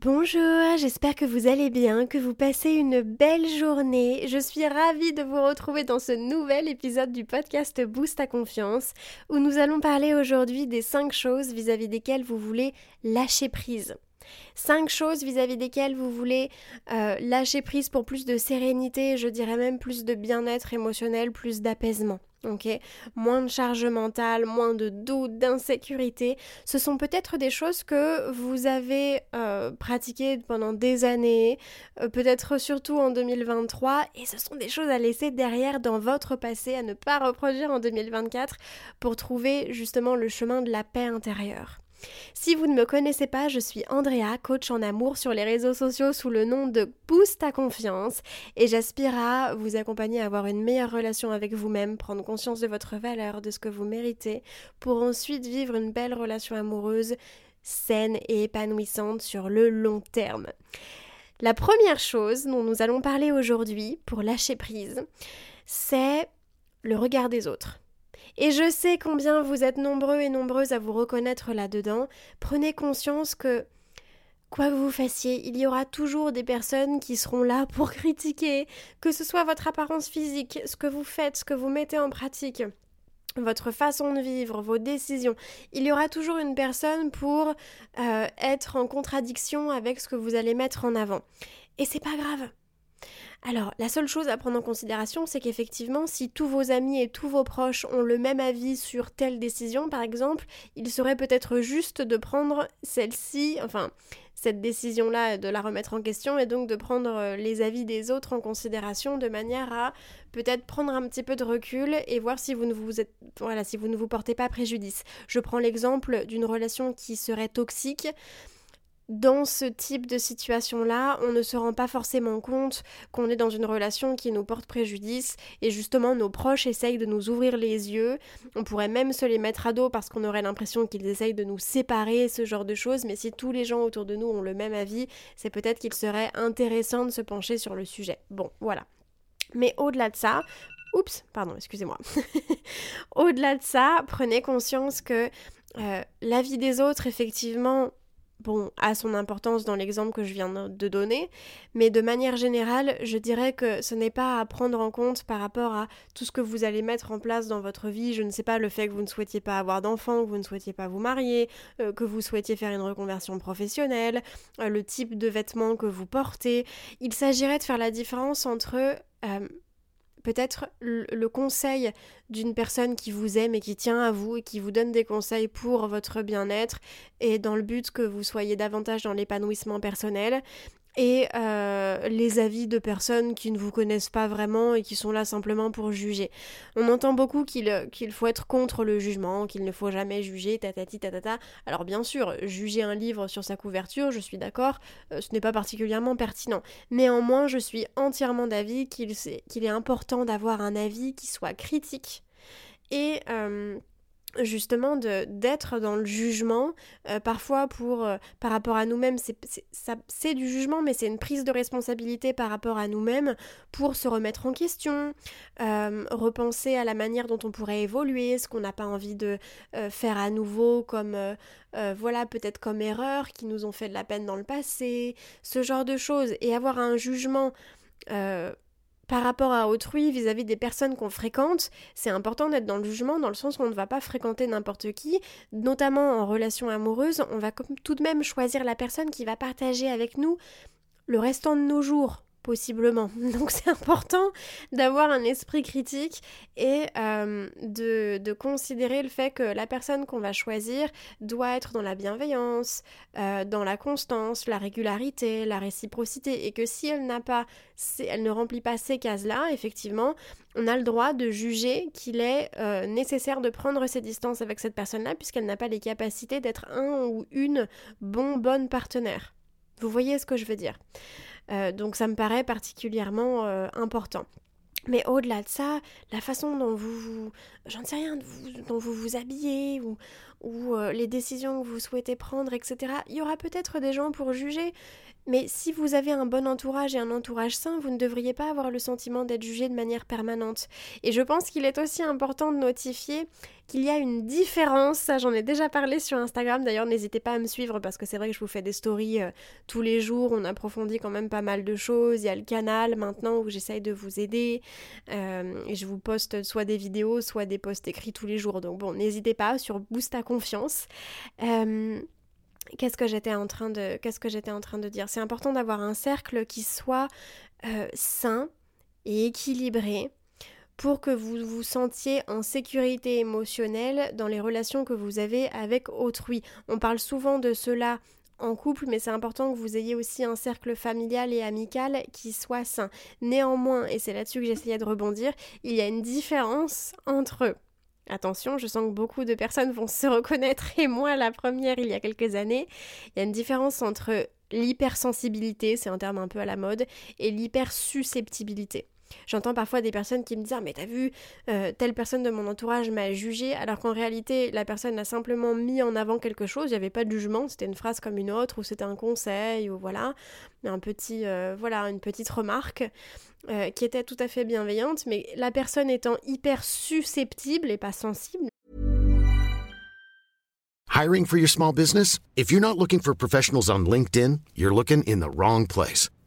Bonjour, j'espère que vous allez bien, que vous passez une belle journée. Je suis ravie de vous retrouver dans ce nouvel épisode du podcast Boost ta confiance, où nous allons parler aujourd'hui des 5 choses vis-à-vis desquelles vous voulez lâcher prise. 5 choses vis-à-vis desquelles vous voulez euh, lâcher prise pour plus de sérénité, je dirais même plus de bien-être émotionnel, plus d'apaisement. Moins de charge mentale, moins de doute, d'insécurité. Ce sont peut-être des choses que vous avez euh, pratiquées pendant des années, euh, peut-être surtout en 2023, et ce sont des choses à laisser derrière dans votre passé, à ne pas reproduire en 2024 pour trouver justement le chemin de la paix intérieure. Si vous ne me connaissez pas, je suis Andrea, coach en amour sur les réseaux sociaux sous le nom de Boost ta confiance et j'aspire à vous accompagner à avoir une meilleure relation avec vous-même, prendre conscience de votre valeur, de ce que vous méritez, pour ensuite vivre une belle relation amoureuse saine et épanouissante sur le long terme. La première chose dont nous allons parler aujourd'hui pour lâcher prise, c'est le regard des autres. Et je sais combien vous êtes nombreux et nombreuses à vous reconnaître là-dedans. Prenez conscience que, quoi que vous fassiez, il y aura toujours des personnes qui seront là pour critiquer, que ce soit votre apparence physique, ce que vous faites, ce que vous mettez en pratique votre façon de vivre, vos décisions. Il y aura toujours une personne pour euh, être en contradiction avec ce que vous allez mettre en avant. Et c'est pas grave. Alors, la seule chose à prendre en considération, c'est qu'effectivement, si tous vos amis et tous vos proches ont le même avis sur telle décision, par exemple, il serait peut-être juste de prendre celle-ci, enfin, cette décision-là, de la remettre en question et donc de prendre euh, les avis des autres en considération de manière à peut-être prendre un petit peu de recul et voir si vous ne vous êtes, voilà, si vous ne vous portez pas préjudice. Je prends l'exemple d'une relation qui serait toxique dans ce type de situation-là, on ne se rend pas forcément compte qu'on est dans une relation qui nous porte préjudice et justement nos proches essayent de nous ouvrir les yeux. On pourrait même se les mettre à dos parce qu'on aurait l'impression qu'ils essayent de nous séparer, ce genre de choses, mais si tous les gens autour de nous ont le même avis, c'est peut-être qu'il serait intéressant de se pencher sur le sujet. Bon, voilà. Mais au-delà de ça, oups, pardon, excusez-moi. au-delà de ça, prenez conscience que euh, la vie des autres, effectivement, bon, a son importance dans l'exemple que je viens de donner, mais de manière générale, je dirais que ce n'est pas à prendre en compte par rapport à tout ce que vous allez mettre en place dans votre vie. Je ne sais pas, le fait que vous ne souhaitiez pas avoir d'enfants, que vous ne souhaitiez pas vous marier, euh, que vous souhaitiez faire une reconversion professionnelle, euh, le type de vêtements que vous portez. Il s'agirait de faire la différence entre euh, peut-être le conseil d'une personne qui vous aime et qui tient à vous et qui vous donne des conseils pour votre bien-être et dans le but que vous soyez davantage dans l'épanouissement personnel et euh, les avis de personnes qui ne vous connaissent pas vraiment et qui sont là simplement pour juger. On entend beaucoup qu'il qu'il faut être contre le jugement, qu'il ne faut jamais juger, tatati tatata. Alors bien sûr, juger un livre sur sa couverture, je suis d'accord, euh, ce n'est pas particulièrement pertinent. Néanmoins, je suis entièrement d'avis qu'il est important d'avoir un avis qui soit critique et... Euh, justement d'être dans le jugement euh, parfois pour euh, par rapport à nous-mêmes. C'est c'est du jugement mais c'est une prise de responsabilité par rapport à nous-mêmes pour se remettre en question euh, repenser à la manière dont on pourrait évoluer ce qu'on n'a pas envie de faire à nouveau comme voilà peut-être comme erreur qui nous ont fait de la peine dans le passé ce genre de choses. Et avoir un jugement par rapport à autrui vis-à-vis des personnes qu'on fréquente, c'est important d'être dans le jugement dans le sens où on ne va pas fréquenter n'importe qui, notamment en relation amoureuse, on va tout de même choisir la personne qui va partager avec nous le restant de nos jours possiblement. Donc c'est important d'avoir un esprit critique et euh, de, considérer le fait que la personne qu'on va choisir doit être dans la bienveillance, euh, dans la constance, la régularité, la réciprocité et que si elle n'a pas, elle ne remplit pas ces cases-là, effectivement, on a le droit de juger qu'il est euh, nécessaire de prendre ses distances avec cette personne-là puisqu'elle n'a pas les capacités d'être un ou une bon bonne partenaire. Vous voyez ce que je veux dire? Donc ça me paraît particulièrement euh, important. Mais au-delà de ça, la façon dont vous, vous j'en sais rien, dont vous vous habillez ou, ou euh, les décisions que vous souhaitez prendre, etc., il y aura peut-être des gens pour juger. Mais si vous avez un bon entourage et un entourage sain, vous ne devriez pas avoir le sentiment d'être jugé de manière permanente. Et je pense qu'il est aussi important de notifier qu'il y a une différence, ça j'en ai déjà parlé sur Instagram, d'ailleurs n'hésitez pas à me suivre parce que c'est vrai que je vous fais des stories euh, tous les jours, on approfondit quand même pas mal de choses, il y a le canal maintenant où j'essaye de vous aider, euh, et je vous poste soit des vidéos, soit des posts écrits tous les jours, donc bon, n'hésitez pas sur Boost à confiance. Euh, qu'est-ce que j'étais en train de dire C'est important d'avoir un cercle qui soit euh, sain et équilibré pour que vous vous sentiez en sécurité émotionnelle dans les relations que vous avez avec autrui. On parle souvent de cela en couple, mais c'est important que vous ayez aussi un cercle familial et amical qui soit sain. Néanmoins, et c'est là-dessus que j'essayais de rebondir, il y a une différence entre Attention, je sens que beaucoup de personnes vont se reconnaître, et moi la première il y a quelques années. Il y a une différence entre l'hypersensibilité, c'est un terme un peu à la mode, et l'hypersusceptibilité. J'entends parfois des personnes qui me disent ah, mais t'as vu euh, telle personne de mon entourage m'a jugé alors qu'en réalité la personne a simplement mis en avant quelque chose, il n'y avait pas de jugement, c'était une phrase comme une autre ou c'était un conseil ou voilà, un petit euh, voilà une petite remarque euh, qui était tout à fait bienveillante, mais la personne étant hyper susceptible et pas sensible. Hiring for your small business? If you're not looking for professionals on LinkedIn, you're looking in the wrong place.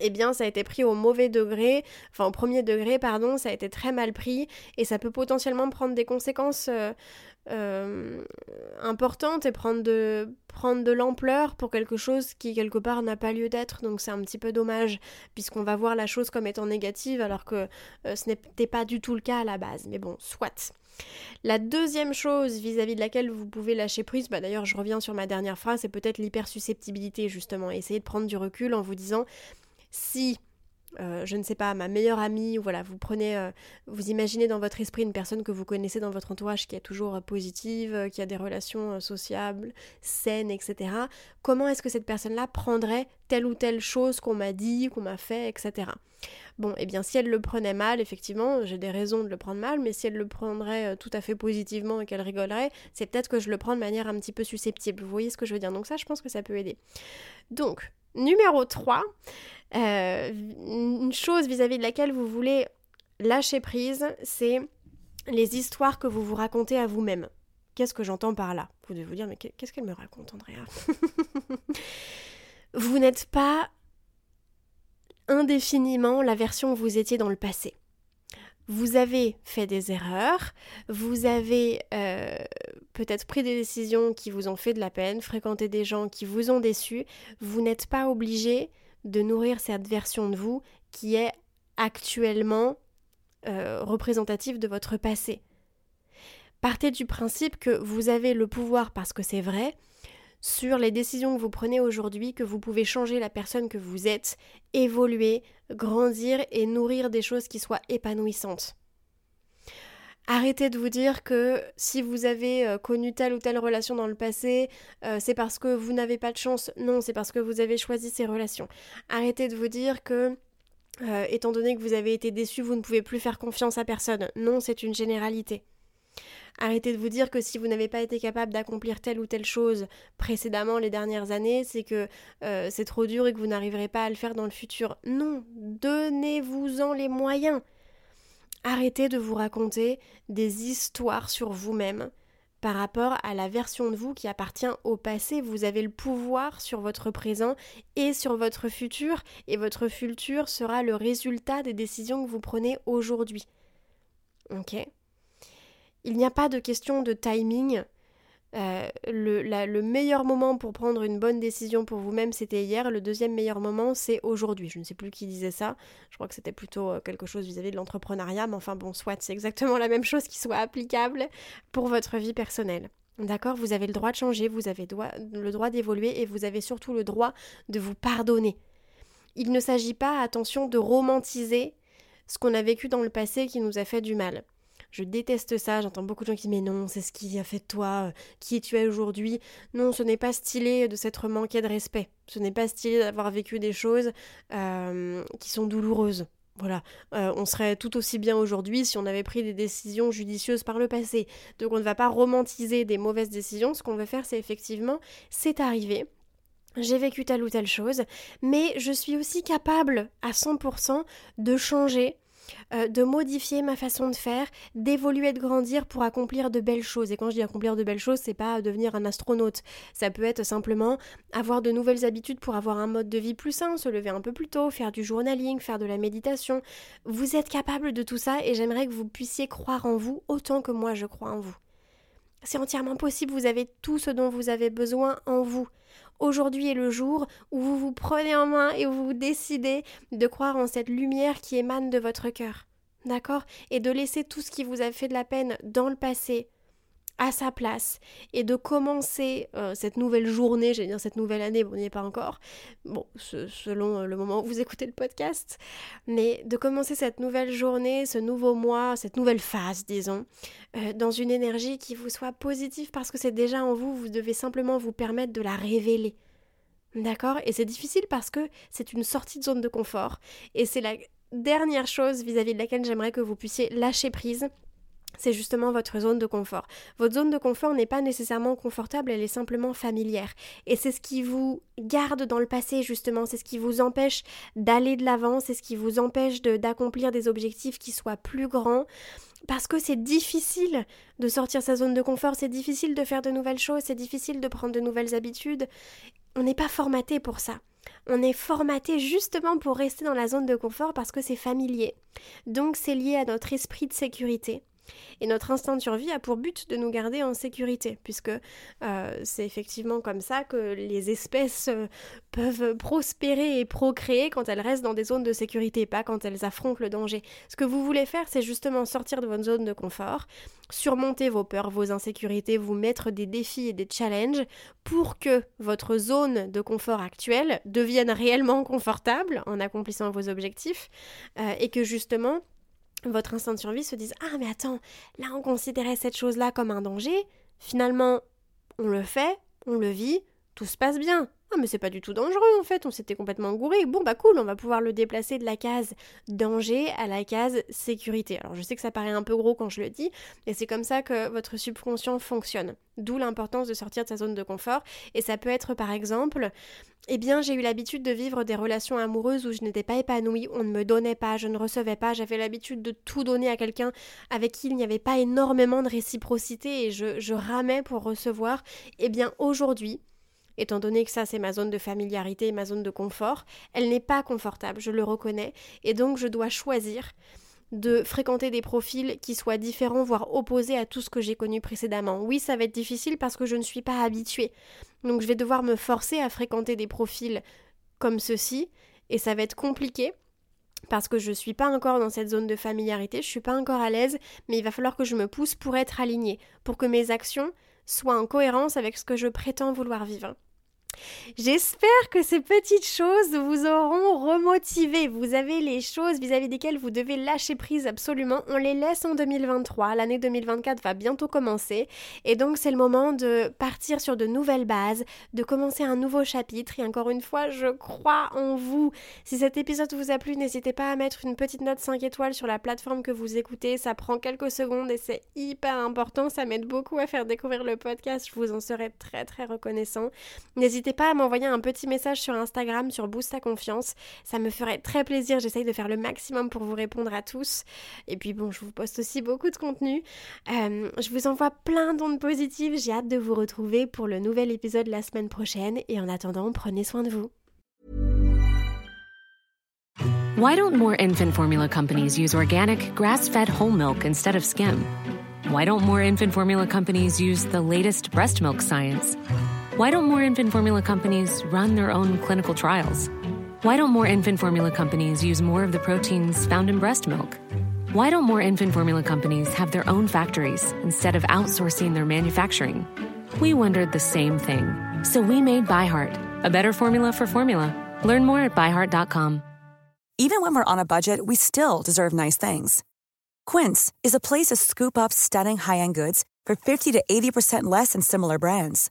Eh bien ça a été pris au mauvais degré, enfin au premier degré, pardon, ça a été très mal pris et ça peut potentiellement prendre des conséquences euh, euh, importantes et prendre de, prendre de l'ampleur pour quelque chose qui quelque part n'a pas lieu d'être. Donc c'est un petit peu dommage puisqu'on va voir la chose comme étant négative alors que euh, ce n'était pas du tout le cas à la base. Mais bon, soit. La deuxième chose vis-à-vis de laquelle vous pouvez lâcher prise, bah d'ailleurs je reviens sur ma dernière phrase, c'est peut-être l'hypersusceptibilité justement. Essayez de prendre du recul en vous disant si euh, je ne sais pas, ma meilleure amie, ou voilà, vous prenez, euh, vous imaginez dans votre esprit une personne que vous connaissez dans votre entourage qui est toujours euh, positive, qui a des relations sociables, saines, etc. Comment est-ce que cette personne-là prendrait telle ou telle chose qu'on m'a dit, qu'on m'a fait, etc. Bon, eh bien, si elle le prenait mal, effectivement, j'ai des raisons de le prendre mal, mais si elle le prendrait tout à fait positivement et qu'elle rigolerait, c'est peut-être que je le prends de manière un petit peu susceptible. Vous voyez ce que je veux dire? Donc ça, je pense que ça peut aider. Donc, numéro 3, euh, une chose vis-à-vis de laquelle vous voulez lâcher prise, c'est les histoires que vous vous racontez à vous-même. Qu'est-ce que j'entends par là? Vous devez vous dire, mais qu'est-ce qu'elle me raconte, Andrea? Vous n'êtes pas indéfiniment la version où vous étiez dans le passé. Vous avez fait des erreurs, vous avez euh, peut-être pris des décisions qui vous ont fait de la peine, fréquenté des gens qui vous ont déçu. Vous n'êtes pas obligé de nourrir cette version de vous qui est actuellement euh, représentative de votre passé. Partez du principe que vous avez le pouvoir, parce que c'est vrai, sur les décisions que vous prenez aujourd'hui, que vous pouvez changer la personne que vous êtes, évoluer, grandir et nourrir des choses qui soient épanouissantes. Arrêtez de vous dire que si vous avez euh, connu telle ou telle relation dans le passé, euh, c'est parce que vous n'avez pas de chance. Non, c'est parce que vous avez choisi ces relations. Arrêtez de vous dire que, euh, étant donné que vous avez été déçu, vous ne pouvez plus faire confiance à personne. Non, c'est une généralité. Arrêtez de vous dire que si vous n'avez pas été capable d'accomplir telle ou telle chose précédemment les dernières années, c'est que c'est trop dur et que vous n'arriverez pas à le faire dans le futur. Non, donnez-vous-en les moyens. Arrêtez de vous raconter des histoires sur vous-même par rapport à la version de vous qui appartient au passé. Vous avez le pouvoir sur votre présent et sur votre futur, et votre futur sera le résultat des décisions que vous prenez aujourd'hui. Ok? Il n'y a pas de question de timing euh, le, le, meilleur moment pour prendre une bonne décision pour vous-même, c'était hier. Le deuxième meilleur moment, c'est aujourd'hui. Je ne sais plus qui disait ça. Je crois que c'était plutôt euh, quelque chose vis-à-vis de l'entrepreneuriat. Mais enfin, bon, soit, c'est exactement la même chose qui soit applicable pour votre vie personnelle. D'accord? Vous avez le droit de changer, vous avez le droit d'évoluer et vous avez surtout le droit de vous pardonner. Il ne s'agit pas, attention, de romantiser ce qu'on a vécu dans le passé qui nous a fait du mal. Je déteste ça, j'entends beaucoup de gens qui disent mais non, c'est ce qui a fait de toi, euh, qui tu es aujourd'hui? Non, ce n'est pas stylé de s'être manqué de respect. Ce n'est pas stylé d'avoir vécu des choses euh, qui sont douloureuses. Voilà, euh, on serait tout aussi bien aujourd'hui si on avait pris des décisions judicieuses par le passé. Donc on ne va pas romantiser des mauvaises décisions. Ce qu'on veut faire, c'est effectivement, c'est arrivé, j'ai vécu telle ou telle chose, mais je suis aussi capable à 100% de changer euh, de modifier ma façon de faire, d'évoluer, de grandir pour accomplir de belles choses. Et quand je dis accomplir de belles choses, c'est pas devenir un astronaute. Ça peut être simplement avoir de nouvelles habitudes pour avoir un mode de vie plus sain, se lever un peu plus tôt, faire du journaling, faire de la méditation. Vous êtes capable de tout ça et j'aimerais que vous puissiez croire en vous autant que moi je crois en vous. C'est entièrement possible, vous avez tout ce dont vous avez besoin en vous. Aujourd'hui est le jour où vous vous prenez en main et où vous décidez de croire en cette lumière qui émane de votre cœur. D'accord? Et de laisser tout ce qui vous a fait de la peine dans le passé, à sa place et de commencer euh, cette nouvelle journée, j'allais dire cette nouvelle année, bon, on n'y est pas encore, bon, selon euh, le moment où vous écoutez le podcast, mais de commencer cette nouvelle journée, ce nouveau mois, cette nouvelle phase, disons, euh, dans une énergie qui vous soit positive parce que c'est déjà en vous, vous devez simplement vous permettre de la révéler. D'accord? Et c'est difficile parce que c'est une sortie de zone de confort et c'est la dernière chose vis à -vis de laquelle j'aimerais que vous puissiez lâcher prise c'est justement votre zone de confort. Votre zone de confort n'est pas nécessairement confortable, elle est simplement familière. Et c'est ce qui vous garde dans le passé, justement, c'est ce qui vous empêche d'aller de l'avant, c'est ce qui vous empêche d'accomplir des objectifs qui soient plus grands. Parce que c'est difficile de sortir sa zone de confort, c'est difficile de faire de nouvelles choses, c'est difficile de prendre de nouvelles habitudes. On n'est pas formaté pour ça. On est formaté justement pour rester dans la zone de confort parce que c'est familier. Donc c'est lié à notre esprit de sécurité. Et notre instinct de survie a pour but de nous garder en sécurité, puisque euh, c'est effectivement comme ça que les espèces euh, peuvent prospérer et procréer quand elles restent dans des zones de sécurité, pas quand elles affrontent le danger. Ce que vous voulez faire, c'est justement sortir de votre zone de confort, surmonter vos peurs, vos insécurités, vous mettre des défis et des challenges pour que votre zone de confort actuelle devienne réellement confortable en accomplissant vos objectifs, euh, et que justement votre instinct de survie se dise Ah, mais attends, là on considérait cette chose-là comme un danger, finalement on le fait, on le vit, tout se passe bien. Ah, mais c'est pas du tout dangereux en fait, on s'était complètement gouré. Bon, bah cool, on va pouvoir le déplacer de la case danger à la case sécurité. Alors je sais que ça paraît un peu gros quand je le dis, mais c'est comme ça que votre subconscient fonctionne. D'où l'importance de sortir de sa zone de confort. Et ça peut être par exemple, eh bien j'ai eu l'habitude de vivre des relations amoureuses où je n'étais pas épanouie, on ne me donnait pas, je ne recevais pas, j'avais l'habitude de tout donner à quelqu'un avec qui il n'y avait pas énormément de réciprocité et je, je ramais pour recevoir. Eh bien aujourd'hui, étant donné que ça c'est ma zone de familiarité, ma zone de confort, elle n'est pas confortable, je le reconnais, et donc je dois choisir de fréquenter des profils qui soient différents, voire opposés à tout ce que j'ai connu précédemment. Oui, ça va être difficile parce que je ne suis pas habituée. Donc je vais devoir me forcer à fréquenter des profils comme ceux-ci, et ça va être compliqué parce que je ne suis pas encore dans cette zone de familiarité, je ne suis pas encore à l'aise, mais il va falloir que je me pousse pour être alignée, pour que mes actions soient en cohérence avec ce que je prétends vouloir vivre. J'espère que ces petites choses vous auront remotivé. Vous avez les choses vis-à-vis desquelles vous devez lâcher prise absolument. On les laisse en 2023. L'année 2024 va bientôt commencer. Et donc c'est le moment de partir sur de nouvelles bases, de commencer un nouveau chapitre. Et encore une fois, je crois en vous. Si cet épisode vous a plu, n'hésitez pas à mettre une petite note 5 étoiles sur la plateforme que vous écoutez. Ça prend quelques secondes et c'est hyper important. Ça m'aide beaucoup à faire découvrir le podcast. Je vous en serai très très reconnaissant. N'hésitez N'hésitez pas à m'envoyer un petit message sur Instagram sur Boost ta confiance. Ça me ferait très plaisir. J'essaye de faire le maximum pour vous répondre à tous. Et puis bon, je vous poste aussi beaucoup de contenu. Euh, je vous envoie plein d'ondes positives. J'ai hâte de vous retrouver pour le nouvel épisode la semaine prochaine. Et en attendant, prenez soin de vous. Why don't more infant formula companies use organic, grass-fed whole milk instead of skim? Why don't more infant formula companies use the latest breast milk science? Why don't more infant formula companies run their own clinical trials? Why don't more infant formula companies use more of the proteins found in breast milk? Why don't more infant formula companies have their own factories instead of outsourcing their manufacturing? We wondered the same thing. So we made ByHeart, a better formula for formula. Learn more at byheart.com. Even when we're on a budget, we still deserve nice things. Quince is a place to scoop up stunning high end goods for 50 to 80% less than similar brands.